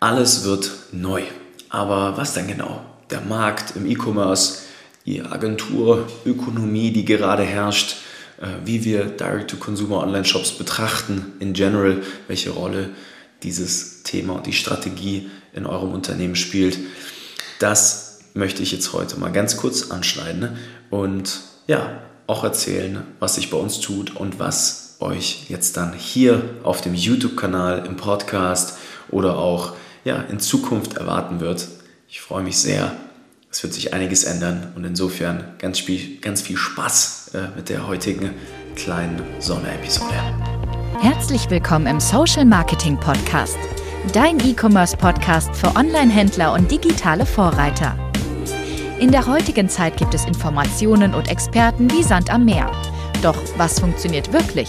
Alles wird neu. Aber was denn genau? Der Markt im E-Commerce, die Agenturökonomie, die gerade herrscht, äh, wie wir Direct-to-Consumer-Online-Shops betrachten in general, welche Rolle dieses Thema und die Strategie in eurem Unternehmen spielt. Das möchte ich jetzt heute mal ganz kurz anschneiden und ja, auch erzählen, was sich bei uns tut und was euch jetzt dann hier auf dem YouTube-Kanal, im Podcast oder auch ja, in Zukunft erwarten wird. Ich freue mich sehr. Es wird sich einiges ändern und insofern ganz viel, ganz viel Spaß äh, mit der heutigen kleinen Sonderepisode. Herzlich willkommen im Social Marketing Podcast, dein E-Commerce-Podcast für Online-Händler und digitale Vorreiter. In der heutigen Zeit gibt es Informationen und Experten wie Sand am Meer. Doch was funktioniert wirklich?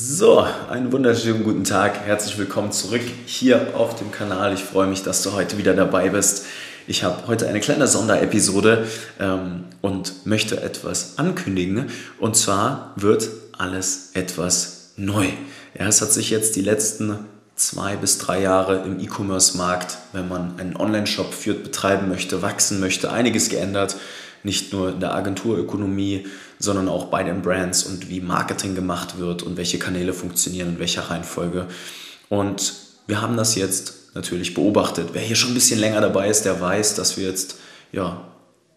So, einen wunderschönen guten Tag. Herzlich willkommen zurück hier auf dem Kanal. Ich freue mich, dass du heute wieder dabei bist. Ich habe heute eine kleine Sonderepisode ähm, und möchte etwas ankündigen. Und zwar wird alles etwas neu. Ja, es hat sich jetzt die letzten zwei bis drei Jahre im E-Commerce-Markt, wenn man einen Online-Shop führt, betreiben möchte, wachsen möchte, einiges geändert. Nicht nur in der Agenturökonomie, sondern auch bei den Brands und wie Marketing gemacht wird und welche Kanäle funktionieren, in welcher Reihenfolge. Und wir haben das jetzt natürlich beobachtet. Wer hier schon ein bisschen länger dabei ist, der weiß, dass wir jetzt ja,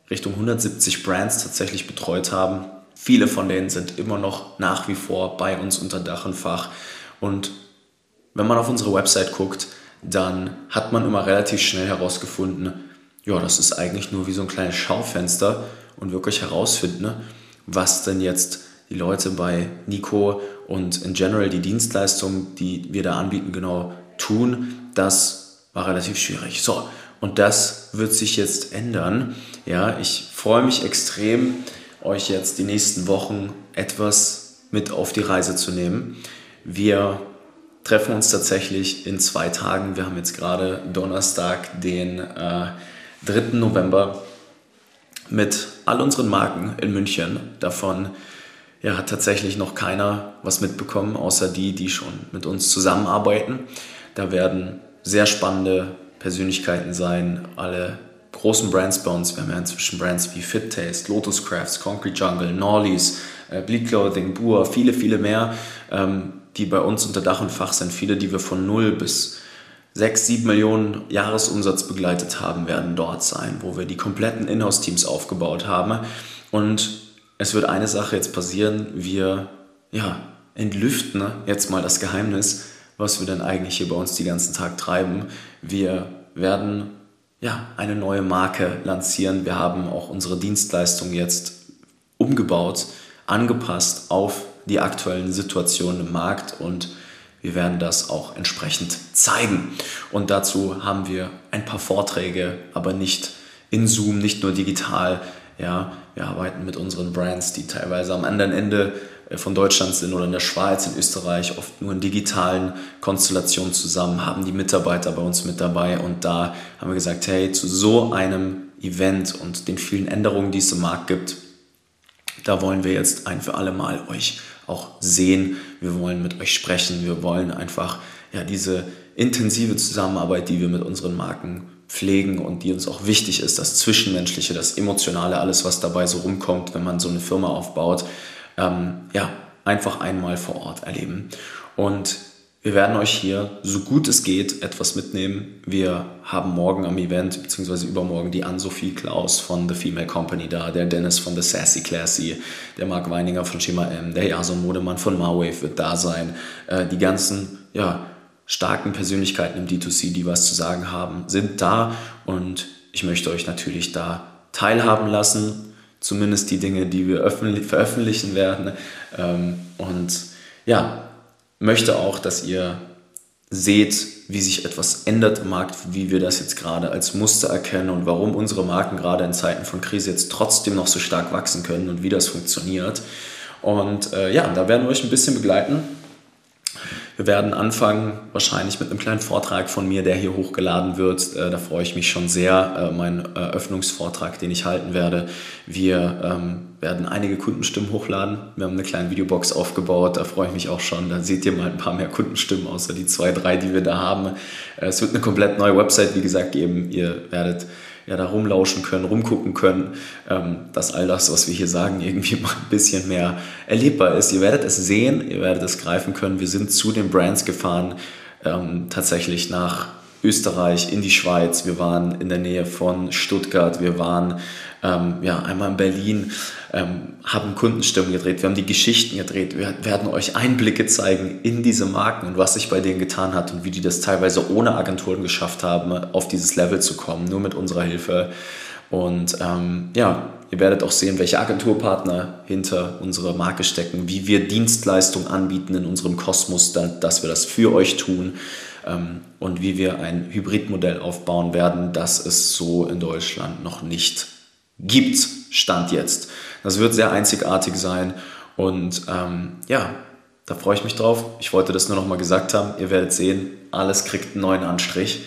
Richtung 170 Brands tatsächlich betreut haben. Viele von denen sind immer noch nach wie vor bei uns unter Dach und Fach. Und wenn man auf unsere Website guckt, dann hat man immer relativ schnell herausgefunden, ja, das ist eigentlich nur wie so ein kleines Schaufenster und wirklich herausfinden, was denn jetzt die Leute bei Nico und in general die Dienstleistungen, die wir da anbieten, genau tun, das war relativ schwierig. So, und das wird sich jetzt ändern. Ja, ich freue mich extrem, euch jetzt die nächsten Wochen etwas mit auf die Reise zu nehmen. Wir treffen uns tatsächlich in zwei Tagen. Wir haben jetzt gerade Donnerstag, den äh, 3. November mit all unseren Marken in München. Davon ja, hat tatsächlich noch keiner was mitbekommen, außer die, die schon mit uns zusammenarbeiten. Da werden sehr spannende Persönlichkeiten sein, alle großen Brands bei uns. Wir haben ja inzwischen Brands wie Fit Taste, Lotus Crafts, Concrete Jungle, Norleys, äh, Bleed Clothing, Bua, viele, viele mehr, ähm, die bei uns unter Dach und Fach sind. Viele, die wir von null bis 6, 7 Millionen Jahresumsatz begleitet haben, werden dort sein, wo wir die kompletten Inhouse-Teams aufgebaut haben. Und es wird eine Sache jetzt passieren, wir ja, entlüften jetzt mal das Geheimnis, was wir denn eigentlich hier bei uns den ganzen Tag treiben. Wir werden ja, eine neue Marke lancieren. Wir haben auch unsere Dienstleistung jetzt umgebaut, angepasst auf die aktuellen Situationen im Markt und wir werden das auch entsprechend zeigen. Und dazu haben wir ein paar Vorträge, aber nicht in Zoom, nicht nur digital. Ja, wir arbeiten mit unseren Brands, die teilweise am anderen Ende äh, von Deutschland sind oder in der Schweiz, in Österreich, oft nur in digitalen Konstellationen zusammen, haben die Mitarbeiter bei uns mit dabei und da haben wir gesagt, hey, zu so einem Event und den vielen Änderungen, die es im Markt gibt, da wollen wir jetzt ein für alle Mal euch auch sehen. Wir wollen mit euch sprechen. Wir wollen einfach ja, diese intensive Zusammenarbeit, die wir mit unseren Marken pflegen und die uns auch wichtig ist, das Zwischenmenschliche, das Emotionale, alles, was dabei so rumkommt, wenn man so eine Firma aufbaut, ähm, ja, einfach einmal vor Ort erleben. Und wir werden euch hier, so gut es geht, etwas mitnehmen. Wir haben morgen am Event, beziehungsweise übermorgen, die Ann-Sophie Klaus von The Female Company da, der Dennis von The Sassy Classy, der Marc Weininger von Schema M, der Jason Modemann von Marwave wird da sein. Äh, die ganzen, ja, starken Persönlichkeiten im D2C, die was zu sagen haben, sind da und ich möchte euch natürlich da teilhaben lassen, zumindest die Dinge, die wir veröffentlichen werden. Ähm, und ja, möchte auch, dass ihr seht, wie sich etwas ändert im Markt, wie wir das jetzt gerade als Muster erkennen und warum unsere Marken gerade in Zeiten von Krise jetzt trotzdem noch so stark wachsen können und wie das funktioniert. Und äh, ja, da werden wir euch ein bisschen begleiten. Wir werden anfangen wahrscheinlich mit einem kleinen Vortrag von mir, der hier hochgeladen wird. Äh, da freue ich mich schon sehr. Äh, mein Eröffnungsvortrag, den ich halten werde. Wir ähm, werden einige Kundenstimmen hochladen. Wir haben eine kleine Videobox aufgebaut. Da freue ich mich auch schon. Da seht ihr mal ein paar mehr Kundenstimmen, außer die zwei, drei, die wir da haben. Äh, es wird eine komplett neue Website, wie gesagt, geben. Ihr werdet ja, da rumlauschen können, rumgucken können, ähm, dass all das, was wir hier sagen, irgendwie mal ein bisschen mehr erlebbar ist. Ihr werdet es sehen, ihr werdet es greifen können. Wir sind zu den Brands gefahren, ähm, tatsächlich nach Österreich, in die Schweiz. Wir waren in der Nähe von Stuttgart. Wir waren ähm, ja, einmal in Berlin, ähm, haben Kundenstimmen gedreht. Wir haben die Geschichten gedreht. Wir werden euch Einblicke zeigen in diese Marken und was sich bei denen getan hat und wie die das teilweise ohne Agenturen geschafft haben, auf dieses Level zu kommen, nur mit unserer Hilfe. Und ähm, ja, ihr werdet auch sehen, welche Agenturpartner hinter unserer Marke stecken, wie wir Dienstleistungen anbieten in unserem Kosmos, dass wir das für euch tun und wie wir ein Hybridmodell aufbauen werden, das es so in Deutschland noch nicht gibt, Stand jetzt. Das wird sehr einzigartig sein und ähm, ja, da freue ich mich drauf. Ich wollte das nur noch mal gesagt haben. Ihr werdet sehen, alles kriegt einen neuen Anstrich.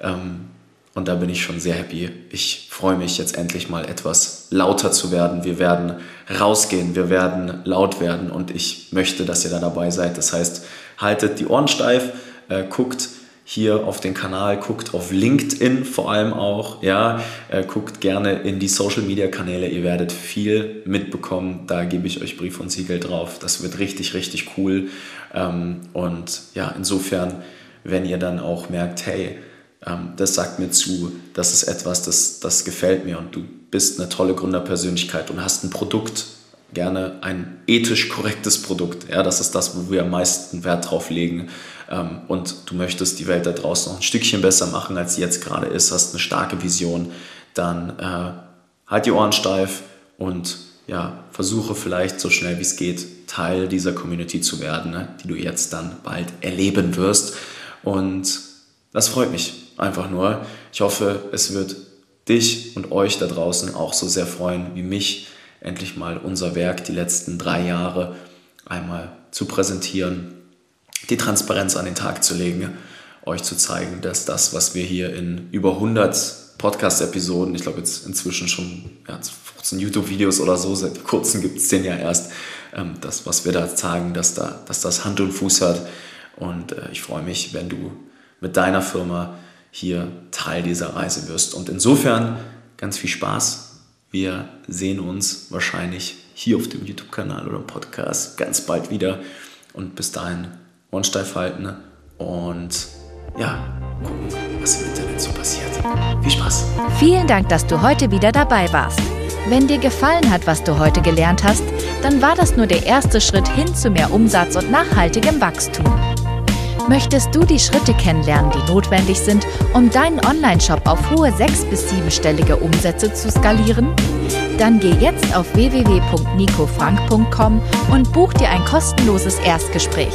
Ähm, und da bin ich schon sehr happy. Ich freue mich jetzt endlich mal etwas lauter zu werden. Wir werden rausgehen, wir werden laut werden und ich möchte, dass ihr da dabei seid. Das heißt, haltet die Ohren steif, äh, guckt hier auf den Kanal, guckt auf LinkedIn vor allem auch, ja, äh, guckt gerne in die Social Media Kanäle, ihr werdet viel mitbekommen, da gebe ich euch Brief und Siegel drauf, das wird richtig, richtig cool ähm, und ja, insofern, wenn ihr dann auch merkt, hey, ähm, das sagt mir zu, das ist etwas, das, das gefällt mir und du bist eine tolle Gründerpersönlichkeit und hast ein Produkt, gerne ein ethisch korrektes Produkt. Ja, das ist das, wo wir am meisten Wert drauf legen. Ähm, und du möchtest die Welt da draußen noch ein Stückchen besser machen, als sie jetzt gerade ist, hast eine starke Vision, dann äh, halt die Ohren steif und ja, versuche vielleicht so schnell wie es geht, Teil dieser Community zu werden, ne, die du jetzt dann bald erleben wirst. Und das freut mich einfach nur. Ich hoffe, es wird dich und euch da draußen auch so sehr freuen wie mich, endlich mal unser Werk die letzten drei Jahre einmal zu präsentieren, die Transparenz an den Tag zu legen, euch zu zeigen, dass das, was wir hier in über 100 Podcast-Episoden, ich glaube jetzt inzwischen schon ja, 15 YouTube-Videos oder so, seit kurzem gibt es den ja erst, ähm, das, was wir da sagen, dass, da, dass das Hand und Fuß hat. Und äh, ich freue mich, wenn du mit deiner Firma hier Teil dieser Reise wirst. Und insofern ganz viel Spaß wir sehen uns wahrscheinlich hier auf dem YouTube-Kanal oder Podcast ganz bald wieder. Und bis dahin Ohren steif halten und ja, gucken, was im Internet so passiert. Viel Spaß! Vielen Dank, dass du heute wieder dabei warst. Wenn dir gefallen hat, was du heute gelernt hast, dann war das nur der erste Schritt hin zu mehr Umsatz und nachhaltigem Wachstum. Möchtest du die Schritte kennenlernen, die notwendig sind, um deinen Online-Shop auf hohe sechs- bis siebenstellige Umsätze zu skalieren? Dann geh jetzt auf www.nicofrank.com und buch dir ein kostenloses Erstgespräch.